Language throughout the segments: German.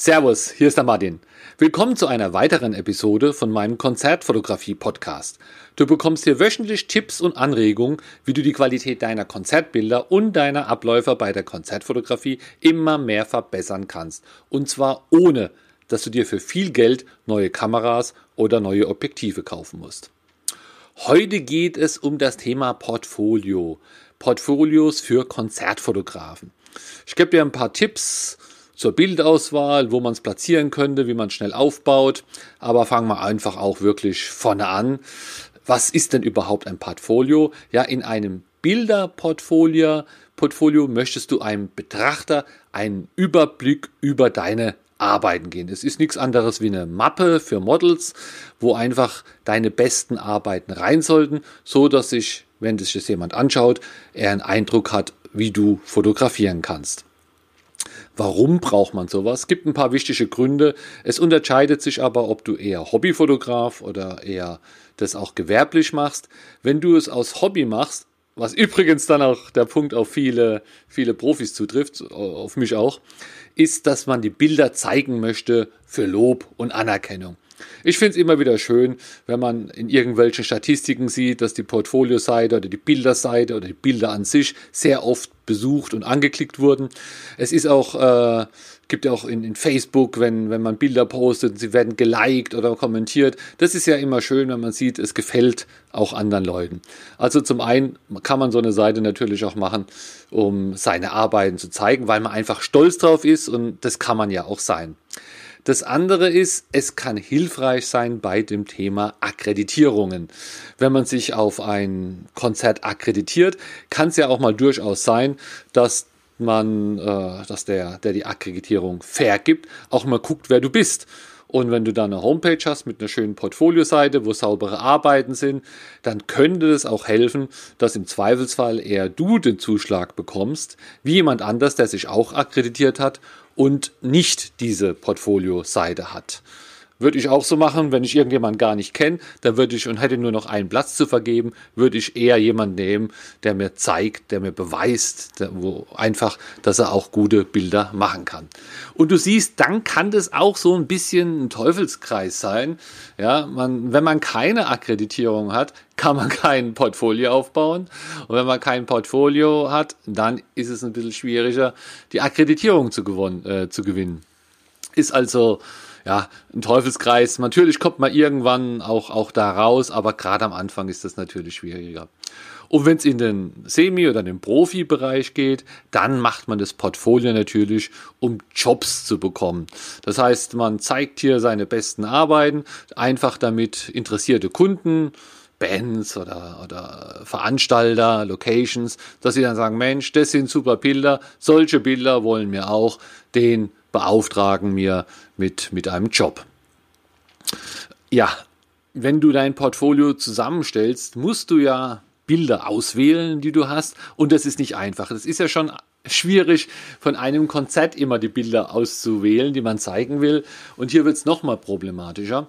Servus, hier ist der Martin. Willkommen zu einer weiteren Episode von meinem Konzertfotografie-Podcast. Du bekommst hier wöchentlich Tipps und Anregungen, wie du die Qualität deiner Konzertbilder und deiner Abläufer bei der Konzertfotografie immer mehr verbessern kannst. Und zwar ohne, dass du dir für viel Geld neue Kameras oder neue Objektive kaufen musst. Heute geht es um das Thema Portfolio. Portfolios für Konzertfotografen. Ich gebe dir ein paar Tipps, zur Bildauswahl, wo man es platzieren könnte, wie man schnell aufbaut. Aber fangen wir einfach auch wirklich vorne an. Was ist denn überhaupt ein Portfolio? Ja, in einem Bilderportfolio Portfolio möchtest du einem Betrachter einen Überblick über deine Arbeiten gehen. Es ist nichts anderes wie eine Mappe für Models, wo einfach deine besten Arbeiten rein sollten, so dass sich, wenn sich das jemand anschaut, er einen Eindruck hat, wie du fotografieren kannst. Warum braucht man sowas? Es gibt ein paar wichtige Gründe. Es unterscheidet sich aber, ob du eher Hobbyfotograf oder eher das auch gewerblich machst. Wenn du es aus Hobby machst, was übrigens dann auch der Punkt auf viele, viele Profis zutrifft, auf mich auch, ist, dass man die Bilder zeigen möchte für Lob und Anerkennung. Ich finde es immer wieder schön, wenn man in irgendwelchen Statistiken sieht, dass die Portfolioseite oder die Bilderseite oder die Bilder an sich sehr oft besucht und angeklickt wurden. Es ist auch, äh, gibt ja auch in, in, Facebook, wenn, wenn man Bilder postet, sie werden geliked oder kommentiert. Das ist ja immer schön, wenn man sieht, es gefällt auch anderen Leuten. Also zum einen kann man so eine Seite natürlich auch machen, um seine Arbeiten zu zeigen, weil man einfach stolz drauf ist und das kann man ja auch sein. Das andere ist, es kann hilfreich sein bei dem Thema Akkreditierungen. Wenn man sich auf ein Konzert akkreditiert, kann es ja auch mal durchaus sein, dass man, äh, dass der, der die Akkreditierung vergibt, auch mal guckt, wer du bist. Und wenn du da eine Homepage hast mit einer schönen Portfolioseite, wo saubere Arbeiten sind, dann könnte es auch helfen, dass im Zweifelsfall eher du den Zuschlag bekommst, wie jemand anders, der sich auch akkreditiert hat und nicht diese Portfolio-Seite hat. Würde ich auch so machen, wenn ich irgendjemanden gar nicht kenne, dann würde ich und hätte nur noch einen Platz zu vergeben, würde ich eher jemanden nehmen, der mir zeigt, der mir beweist, der, wo einfach, dass er auch gute Bilder machen kann. Und du siehst, dann kann das auch so ein bisschen ein Teufelskreis sein. Ja, man, wenn man keine Akkreditierung hat, kann man kein Portfolio aufbauen. Und wenn man kein Portfolio hat, dann ist es ein bisschen schwieriger, die Akkreditierung zu, gewonnen, äh, zu gewinnen. Ist also ja, ein Teufelskreis. Natürlich kommt man irgendwann auch, auch da raus, aber gerade am Anfang ist das natürlich schwieriger. Und wenn es in den Semi- oder den Profibereich geht, dann macht man das Portfolio natürlich, um Jobs zu bekommen. Das heißt, man zeigt hier seine besten Arbeiten, einfach damit interessierte Kunden, Bands oder, oder Veranstalter, Locations, dass sie dann sagen, Mensch, das sind super Bilder, solche Bilder wollen wir auch, den beauftragen mir mit, mit einem Job. Ja, wenn du dein Portfolio zusammenstellst, musst du ja Bilder auswählen, die du hast. Und das ist nicht einfach. Das ist ja schon schwierig, von einem Konzert immer die Bilder auszuwählen, die man zeigen will. Und hier wird es nochmal problematischer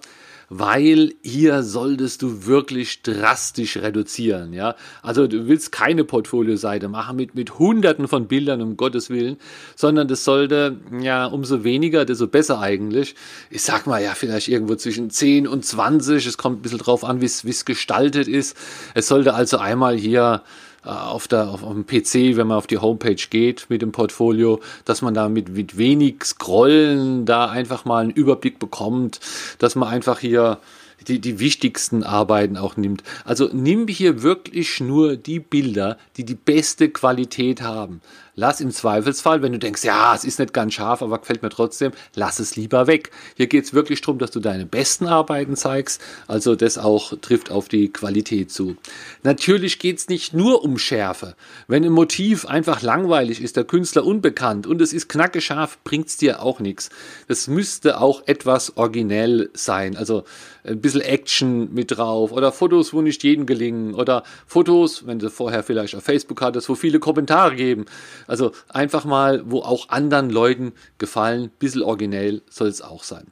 weil hier solltest du wirklich drastisch reduzieren. Ja? Also du willst keine Portfolioseite machen mit, mit hunderten von Bildern, um Gottes Willen, sondern das sollte, ja, umso weniger, desto besser eigentlich. Ich sag mal, ja, vielleicht irgendwo zwischen 10 und 20. Es kommt ein bisschen drauf an, wie es gestaltet ist. Es sollte also einmal hier auf, der, auf, auf dem PC, wenn man auf die Homepage geht mit dem Portfolio, dass man da mit, mit wenig Scrollen da einfach mal einen Überblick bekommt, dass man einfach hier die, die wichtigsten Arbeiten auch nimmt. Also nimm hier wirklich nur die Bilder, die die beste Qualität haben. Lass im Zweifelsfall, wenn du denkst, ja, es ist nicht ganz scharf, aber gefällt mir trotzdem, lass es lieber weg. Hier geht es wirklich darum, dass du deine besten Arbeiten zeigst. Also das auch trifft auf die Qualität zu. Natürlich geht es nicht nur um Schärfe. Wenn ein Motiv einfach langweilig ist, der Künstler unbekannt und es ist knacke scharf, bringt es dir auch nichts. Das müsste auch etwas originell sein. Also ein bisschen Action mit drauf oder Fotos, wo nicht jedem gelingen oder Fotos, wenn du vorher vielleicht auf Facebook hattest, wo viele Kommentare geben. Also einfach mal, wo auch anderen Leuten gefallen, ein bisschen originell soll es auch sein.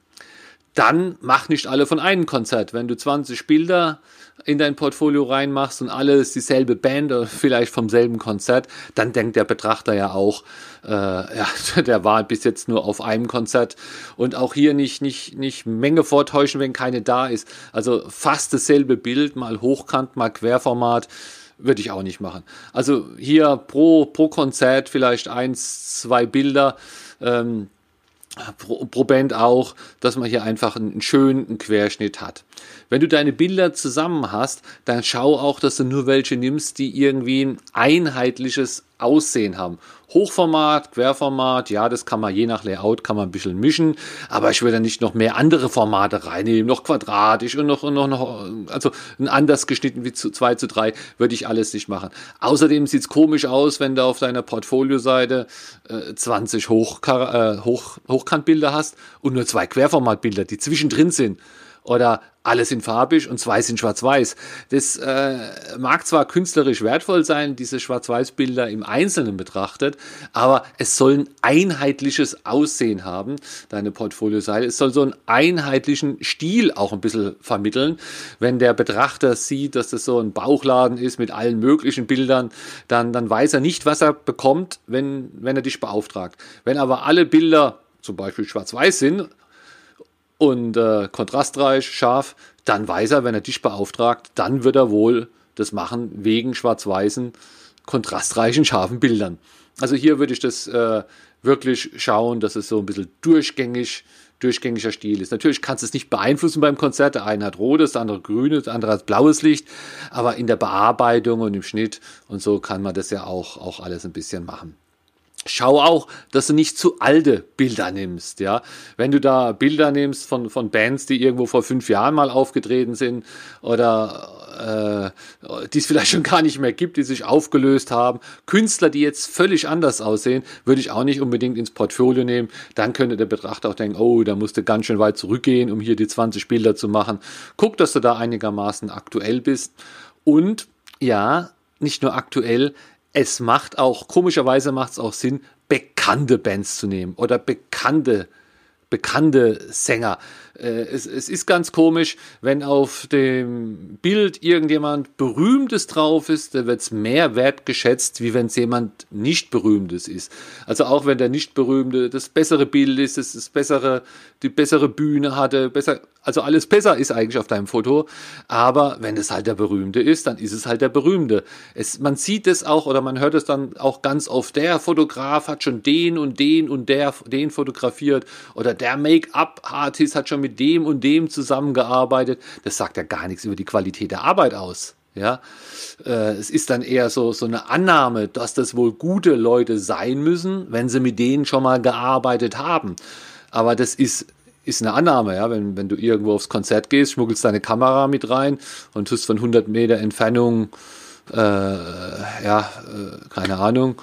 dann mach nicht alle von einem Konzert. Wenn du 20 Bilder in dein Portfolio reinmachst und alles dieselbe Band oder vielleicht vom selben Konzert, dann denkt der Betrachter ja auch, äh, ja, der war bis jetzt nur auf einem Konzert und auch hier nicht, nicht, nicht Menge vortäuschen, wenn keine da ist. Also fast dasselbe Bild, mal hochkant, mal Querformat, würde ich auch nicht machen. Also hier pro, pro Konzert vielleicht eins, zwei Bilder. Ähm, pro, pro Band auch, dass man hier einfach einen schönen Querschnitt hat. Wenn du deine Bilder zusammen hast, dann schau auch, dass du nur welche nimmst, die irgendwie ein einheitliches Aussehen haben. Hochformat, Querformat, ja, das kann man je nach Layout kann man ein bisschen mischen, aber ich würde nicht noch mehr andere Formate reinnehmen, noch quadratisch und noch, und noch, noch also anders geschnitten wie zu 2 zu 3 würde ich alles nicht machen. Außerdem sieht es komisch aus, wenn du auf deiner Portfolio-Seite äh, 20 Hoch, äh, Hoch, Hochkantbilder hast und nur zwei Querformatbilder, die zwischendrin sind oder alles in farbig und zwei sind schwarz-weiß. Das äh, mag zwar künstlerisch wertvoll sein, diese Schwarz-Weiß-Bilder im Einzelnen betrachtet, aber es soll ein einheitliches Aussehen haben, deine Portfolioseite. Es soll so einen einheitlichen Stil auch ein bisschen vermitteln. Wenn der Betrachter sieht, dass das so ein Bauchladen ist mit allen möglichen Bildern, dann, dann weiß er nicht, was er bekommt, wenn, wenn er dich beauftragt. Wenn aber alle Bilder zum Beispiel schwarz-weiß sind und äh, kontrastreich, scharf, dann weiß er, wenn er dich beauftragt, dann wird er wohl das machen wegen schwarz-weißen, kontrastreichen, scharfen Bildern. Also hier würde ich das äh, wirklich schauen, dass es so ein bisschen durchgängig, durchgängiger Stil ist. Natürlich kannst du es nicht beeinflussen beim Konzert. Der eine hat rotes, der andere grünes, der andere hat blaues Licht. Aber in der Bearbeitung und im Schnitt und so kann man das ja auch, auch alles ein bisschen machen. Schau auch, dass du nicht zu alte Bilder nimmst, ja. Wenn du da Bilder nimmst von, von Bands, die irgendwo vor fünf Jahren mal aufgetreten sind oder äh, die es vielleicht schon gar nicht mehr gibt, die sich aufgelöst haben, Künstler, die jetzt völlig anders aussehen, würde ich auch nicht unbedingt ins Portfolio nehmen. Dann könnte der Betrachter auch denken, oh, da musst du ganz schön weit zurückgehen, um hier die 20 Bilder zu machen. Guck, dass du da einigermaßen aktuell bist. Und ja, nicht nur aktuell, es macht auch, komischerweise macht es auch Sinn, bekannte Bands zu nehmen oder bekannte bekannte Sänger. Äh, es, es, ist ganz komisch, wenn auf dem Bild irgendjemand Berühmtes drauf ist, da wird es mehr wertgeschätzt, wie wenn es jemand nicht Berühmtes ist. Also auch wenn der nicht Berühmte das bessere Bild ist, das, das bessere, die bessere Bühne hatte, besser, also alles besser ist eigentlich auf deinem Foto. Aber wenn es halt der Berühmte ist, dann ist es halt der Berühmte. Es, man sieht es auch oder man hört es dann auch ganz oft, der Fotograf hat schon den und den und der, den fotografiert oder der Make-up-Artist hat schon mit dem und dem zusammengearbeitet. Das sagt ja gar nichts über die Qualität der Arbeit aus. Ja, äh, es ist dann eher so, so eine Annahme, dass das wohl gute Leute sein müssen, wenn sie mit denen schon mal gearbeitet haben. Aber das ist, ist eine Annahme, ja. Wenn, wenn du irgendwo aufs Konzert gehst, schmuggelst deine Kamera mit rein und tust von 100 Meter Entfernung, äh, ja, äh, keine Ahnung,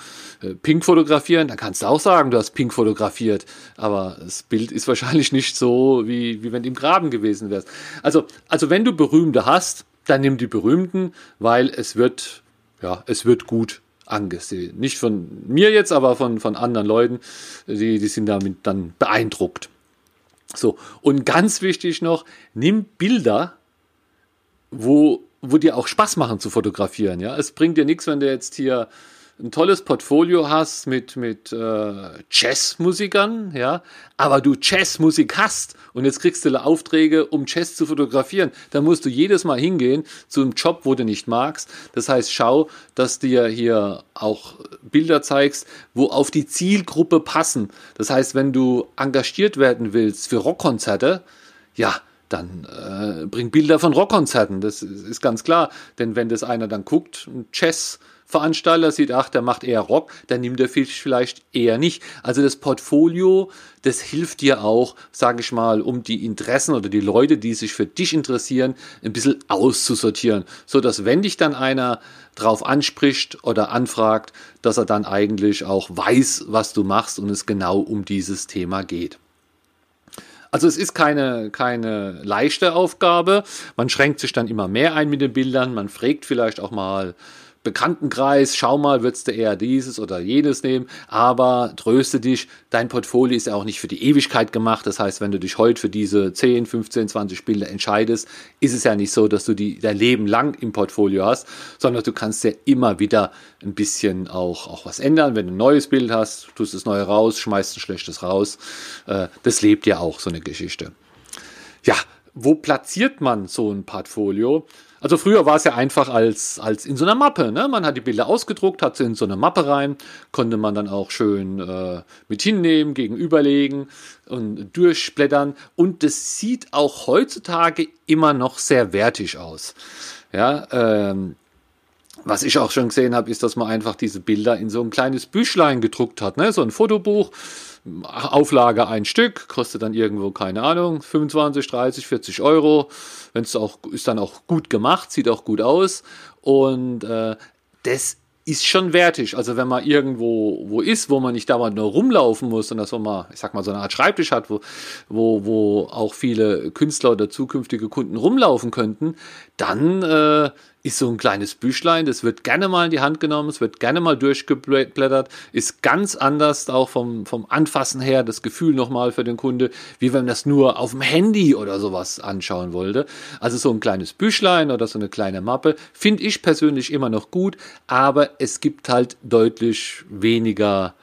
Pink fotografieren, dann kannst du auch sagen, du hast Pink fotografiert. Aber das Bild ist wahrscheinlich nicht so, wie, wie wenn du im Graben gewesen wärst. Also, also wenn du Berühmte hast, dann nimm die Berühmten, weil es wird, ja, es wird gut angesehen. Nicht von mir jetzt, aber von, von anderen Leuten, die, die sind damit dann beeindruckt. So, und ganz wichtig noch, nimm Bilder, wo, wo dir auch Spaß machen zu fotografieren. Ja? Es bringt dir nichts, wenn du jetzt hier ein tolles Portfolio hast mit, mit äh, Jazzmusikern, ja, aber du Jazzmusik hast und jetzt kriegst du Aufträge, um Jazz zu fotografieren, dann musst du jedes Mal hingehen zu einem Job, wo du nicht magst. Das heißt, schau, dass dir hier auch Bilder zeigst, wo auf die Zielgruppe passen. Das heißt, wenn du engagiert werden willst für Rockkonzerte, ja, dann äh, bring Bilder von Rockkonzerten. Das ist ganz klar. Denn wenn das einer dann guckt, ein Jazz, Veranstalter sieht, ach, der macht eher Rock, dann nimmt er vielleicht eher nicht. Also das Portfolio, das hilft dir auch, sage ich mal, um die Interessen oder die Leute, die sich für dich interessieren, ein bisschen auszusortieren, so dass wenn dich dann einer drauf anspricht oder anfragt, dass er dann eigentlich auch weiß, was du machst und es genau um dieses Thema geht. Also es ist keine, keine leichte Aufgabe. Man schränkt sich dann immer mehr ein mit den Bildern. Man fragt vielleicht auch mal Bekanntenkreis, schau mal, würdest du eher dieses oder jenes nehmen, aber tröste dich, dein Portfolio ist ja auch nicht für die Ewigkeit gemacht. Das heißt, wenn du dich heute für diese 10, 15, 20 Bilder entscheidest, ist es ja nicht so, dass du die dein Leben lang im Portfolio hast, sondern du kannst ja immer wieder ein bisschen auch, auch was ändern. Wenn du ein neues Bild hast, tust das neue raus, schmeißt ein schlechtes raus. Äh, das lebt ja auch so eine Geschichte. Ja, wo platziert man so ein Portfolio? Also früher war es ja einfach als, als in so einer Mappe. Ne? Man hat die Bilder ausgedruckt, hat sie in so eine Mappe rein, konnte man dann auch schön äh, mit hinnehmen, gegenüberlegen und durchblättern. Und das sieht auch heutzutage immer noch sehr wertig aus. Ja, ähm, was ich auch schon gesehen habe, ist, dass man einfach diese Bilder in so ein kleines Büchlein gedruckt hat, ne? so ein Fotobuch. Auflage ein Stück, kostet dann irgendwo, keine Ahnung, 25, 30, 40 Euro. Wenn es auch, ist dann auch gut gemacht, sieht auch gut aus. Und äh, das ist schon wertig. Also wenn man irgendwo wo ist, wo man nicht dauernd nur rumlaufen muss, sondern so mal, ich sag mal, so eine Art Schreibtisch hat, wo, wo, wo auch viele Künstler oder zukünftige Kunden rumlaufen könnten, dann äh, ist so ein kleines Büchlein, das wird gerne mal in die Hand genommen, es wird gerne mal durchgeblättert, ist ganz anders auch vom, vom Anfassen her, das Gefühl nochmal für den Kunde, wie wenn man das nur auf dem Handy oder sowas anschauen wollte. Also so ein kleines Büchlein oder so eine kleine Mappe finde ich persönlich immer noch gut, aber es gibt halt deutlich weniger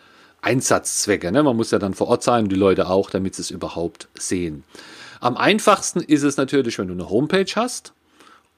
Einsatzzwecke. Ne? Man muss ja dann vor Ort sein die Leute auch, damit sie es überhaupt sehen. Am einfachsten ist es natürlich, wenn du eine Homepage hast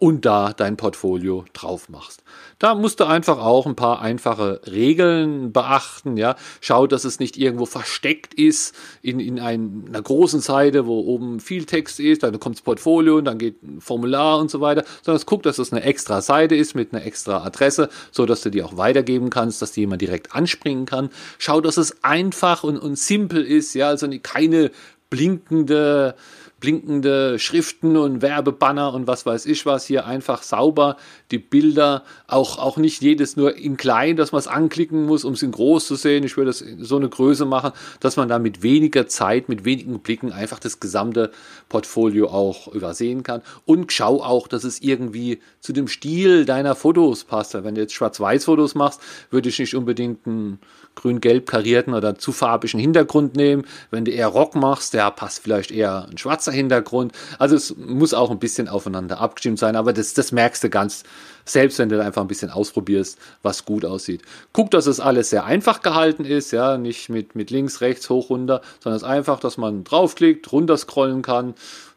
und da dein Portfolio drauf machst. Da musst du einfach auch ein paar einfache Regeln beachten. Ja, schau, dass es nicht irgendwo versteckt ist in, in einer großen Seite, wo oben viel Text ist, dann kommt das Portfolio und dann geht ein Formular und so weiter, sondern es guckt, dass es eine extra Seite ist mit einer extra Adresse, so dass du die auch weitergeben kannst, dass die jemand direkt anspringen kann. Schau, dass es einfach und, und simpel ist, ja, also keine blinkende blinkende Schriften und Werbebanner und was weiß ich was, hier einfach sauber die Bilder, auch, auch nicht jedes nur in klein, dass man es anklicken muss, um es in groß zu sehen. Ich würde das so eine Größe machen, dass man da mit weniger Zeit, mit wenigen Blicken einfach das gesamte Portfolio auch übersehen kann. Und schau auch, dass es irgendwie zu dem Stil deiner Fotos passt. Wenn du jetzt Schwarz-Weiß-Fotos machst, würde ich nicht unbedingt einen grün-gelb karierten oder zu farbigen Hintergrund nehmen. Wenn du eher Rock machst, der passt vielleicht eher ein schwarzer Hintergrund. Also es muss auch ein bisschen aufeinander abgestimmt sein, aber das, das merkst du ganz selbst, wenn du einfach ein bisschen ausprobierst, was gut aussieht. Guck, dass es alles sehr einfach gehalten ist, ja, nicht mit, mit links, rechts, hoch, runter, sondern es einfach, dass man draufklickt, runterscrollen kann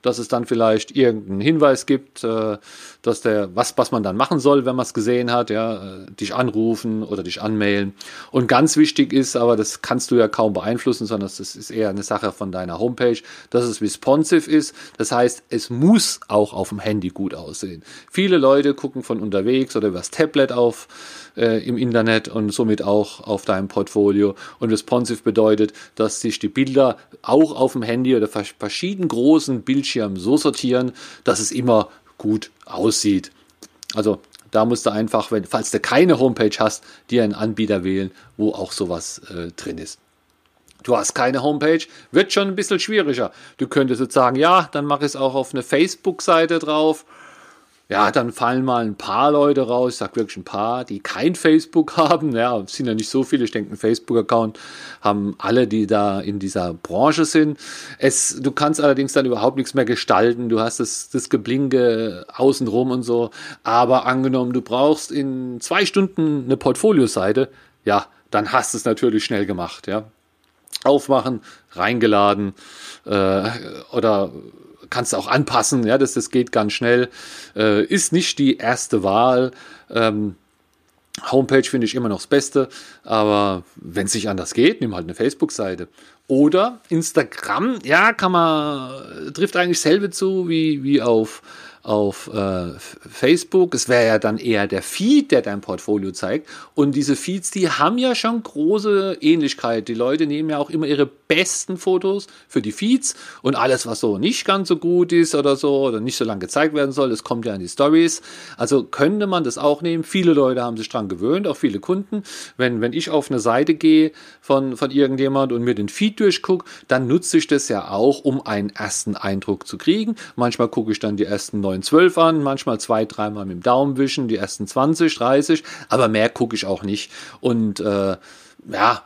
dass es dann vielleicht irgendeinen Hinweis gibt, äh, dass der, was, was man dann machen soll, wenn man es gesehen hat, ja, äh, dich anrufen oder dich anmailen. Und ganz wichtig ist, aber das kannst du ja kaum beeinflussen, sondern das ist eher eine Sache von deiner Homepage, dass es responsive ist. Das heißt, es muss auch auf dem Handy gut aussehen. Viele Leute gucken von unterwegs oder übers Tablet auf äh, im Internet und somit auch auf deinem Portfolio. Und responsive bedeutet, dass sich die Bilder auch auf dem Handy oder verschiedenen großen Bildschirmen so sortieren, dass es immer gut aussieht. Also da musst du einfach, wenn, falls du keine Homepage hast, dir einen Anbieter wählen, wo auch sowas äh, drin ist. Du hast keine Homepage, wird schon ein bisschen schwieriger. Du könntest jetzt sagen, ja, dann mache ich es auch auf eine Facebook-Seite drauf ja, dann fallen mal ein paar Leute raus, ich sag wirklich ein paar, die kein Facebook haben. Ja, es sind ja nicht so viele, ich denke, ein Facebook-Account haben alle, die da in dieser Branche sind. Es, du kannst allerdings dann überhaupt nichts mehr gestalten. Du hast das, das Geblinke außenrum und so. Aber angenommen, du brauchst in zwei Stunden eine Portfolioseite, ja, dann hast du es natürlich schnell gemacht, ja. Aufmachen, reingeladen äh, oder kannst du auch anpassen, ja, das, das geht ganz schnell. Äh, ist nicht die erste Wahl. Ähm, Homepage finde ich immer noch das Beste, aber wenn es nicht anders geht, nimm halt eine Facebook-Seite. Oder Instagram, ja, kann man, trifft eigentlich selbe zu wie, wie auf auf äh, Facebook. Es wäre ja dann eher der Feed, der dein Portfolio zeigt. Und diese Feeds, die haben ja schon große Ähnlichkeit. Die Leute nehmen ja auch immer ihre besten Fotos für die Feeds und alles, was so nicht ganz so gut ist oder so oder nicht so lange gezeigt werden soll, das kommt ja in die Stories. Also könnte man das auch nehmen. Viele Leute haben sich dran gewöhnt, auch viele Kunden. Wenn, wenn ich auf eine Seite gehe von, von irgendjemand und mir den Feed durchgucke, dann nutze ich das ja auch, um einen ersten Eindruck zu kriegen. Manchmal gucke ich dann die ersten neun 9, 12 an, manchmal zwei, dreimal mit dem Daumen wischen, die ersten 20, 30, aber mehr gucke ich auch nicht. Und äh, ja,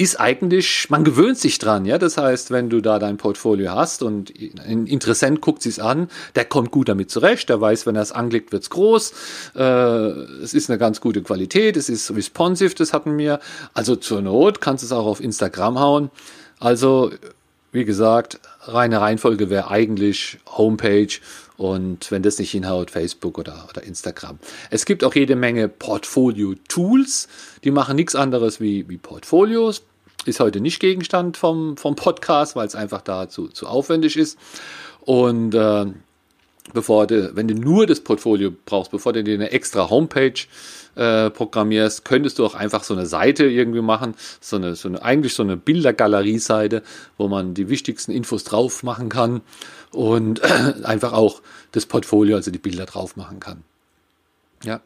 ist eigentlich, man gewöhnt sich dran, ja. Das heißt, wenn du da dein Portfolio hast und ein Interessent guckt sich's an, der kommt gut damit zurecht, der weiß, wenn er es anklickt, wird's groß. Äh, es ist eine ganz gute Qualität, es ist responsive, das hatten wir. Also zur Not kannst du es auch auf Instagram hauen. Also, wie gesagt, reine Reihenfolge wäre eigentlich Homepage und wenn das nicht hinhaut, Facebook oder, oder Instagram. Es gibt auch jede Menge Portfolio-Tools, die machen nichts anderes wie, wie Portfolios. Ist heute nicht Gegenstand vom, vom Podcast, weil es einfach da zu, zu aufwendig ist. Und äh, bevor du, wenn du nur das Portfolio brauchst, bevor du dir eine extra Homepage äh, programmierst, könntest du auch einfach so eine Seite irgendwie machen, so eine, so eine eigentlich so eine Bildergalerie-Seite, wo man die wichtigsten Infos drauf machen kann und einfach auch das Portfolio, also die Bilder drauf machen kann. Ja.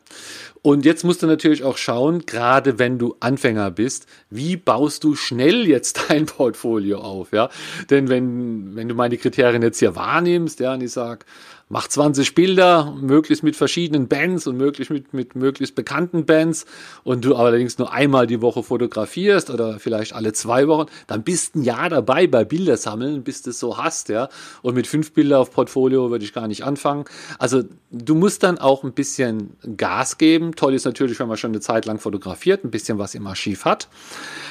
Und jetzt musst du natürlich auch schauen, gerade wenn du Anfänger bist, wie baust du schnell jetzt dein Portfolio auf, ja? Denn wenn, wenn du meine Kriterien jetzt hier wahrnimmst, ja, und ich sag, mach 20 Bilder, möglichst mit verschiedenen Bands und möglichst mit, mit möglichst bekannten Bands und du allerdings nur einmal die Woche fotografierst oder vielleicht alle zwei Wochen, dann bist ein Jahr dabei bei Bildersammeln, bis du es so hast, ja. Und mit fünf Bilder auf Portfolio würde ich gar nicht anfangen. Also du musst dann auch ein bisschen Gas geben. Toll ist natürlich, wenn man schon eine Zeit lang fotografiert, ein bisschen was im Archiv hat.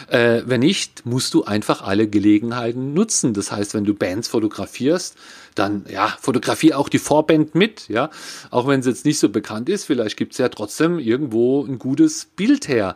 Äh, wenn nicht, musst du einfach alle Gelegenheiten nutzen. Das heißt, wenn du Bands fotografierst, dann ja, fotografiere auch die Vorband mit, ja. Auch wenn es jetzt nicht so bekannt ist, vielleicht gibt es ja trotzdem irgendwo ein gutes Bild her.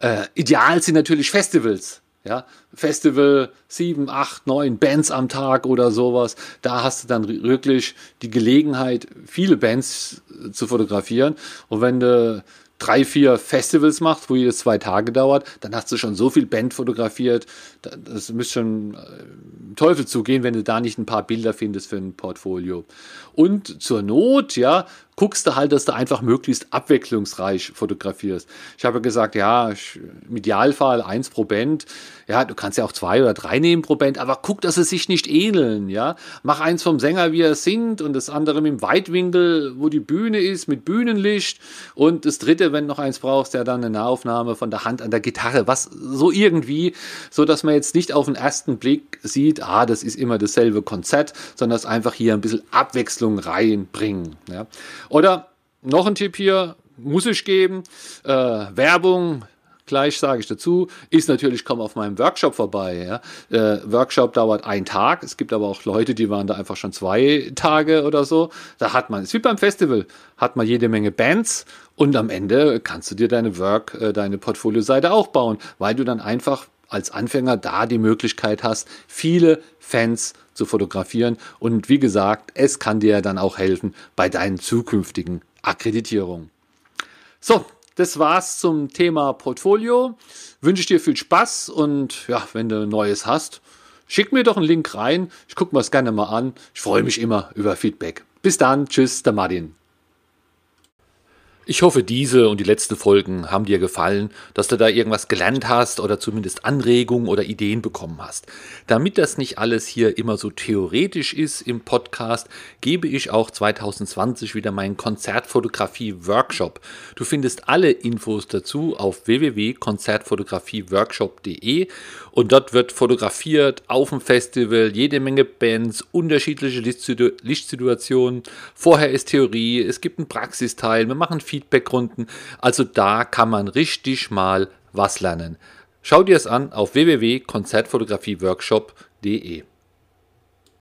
Äh, ideal sind natürlich Festivals. Ja, Festival, sieben, acht, neun Bands am Tag oder sowas. Da hast du dann wirklich die Gelegenheit, viele Bands zu fotografieren. Und wenn du drei, vier Festivals machst, wo jedes zwei Tage dauert, dann hast du schon so viel Band fotografiert. Das müsste schon äh, Teufel zugehen, wenn du da nicht ein paar Bilder findest für ein Portfolio. Und zur Not, ja, guckst du halt, dass du einfach möglichst abwechslungsreich fotografierst. Ich habe gesagt, ja, im Idealfall eins pro Band. Ja, du kannst ja auch zwei oder drei nehmen pro Band, aber guck, dass sie sich nicht ähneln, ja. Mach eins vom Sänger, wie er singt und das andere mit dem Weitwinkel, wo die Bühne ist, mit Bühnenlicht und das dritte, wenn du noch eins brauchst, ja dann eine Nahaufnahme von der Hand an der Gitarre, was so irgendwie, so dass man jetzt nicht auf den ersten Blick sieht, ah, das ist immer dasselbe Konzert, sondern das einfach hier ein bisschen Abwechslung reinbringen, ja. Oder noch ein Tipp hier, muss ich geben, äh, Werbung, gleich sage ich dazu, ist natürlich, komm auf meinem Workshop vorbei. Ja. Äh, Workshop dauert einen Tag, es gibt aber auch Leute, die waren da einfach schon zwei Tage oder so. Da hat man, es ist wie beim Festival, hat man jede Menge Bands und am Ende kannst du dir deine Work, äh, deine Portfolio-Seite auch bauen, weil du dann einfach als Anfänger da die Möglichkeit hast, viele Fans zu fotografieren. Und wie gesagt, es kann dir dann auch helfen bei deinen zukünftigen Akkreditierungen. So, das war's zum Thema Portfolio. Wünsche ich dir viel Spaß und ja, wenn du Neues hast, schick mir doch einen Link rein. Ich gucke mir das gerne mal an. Ich freue mich immer über Feedback. Bis dann, tschüss, der Martin. Ich hoffe, diese und die letzten Folgen haben dir gefallen, dass du da irgendwas gelernt hast oder zumindest Anregungen oder Ideen bekommen hast. Damit das nicht alles hier immer so theoretisch ist im Podcast, gebe ich auch 2020 wieder meinen Konzertfotografie-Workshop. Du findest alle Infos dazu auf www.konzertfotografieworkshop.de und dort wird fotografiert auf dem Festival, jede Menge Bands, unterschiedliche Lichtsituationen. Vorher ist Theorie, es gibt einen Praxisteil, wir machen Feedbackrunden. Also da kann man richtig mal was lernen. Schau dir es an auf www.konzertfotografieworkshop.de.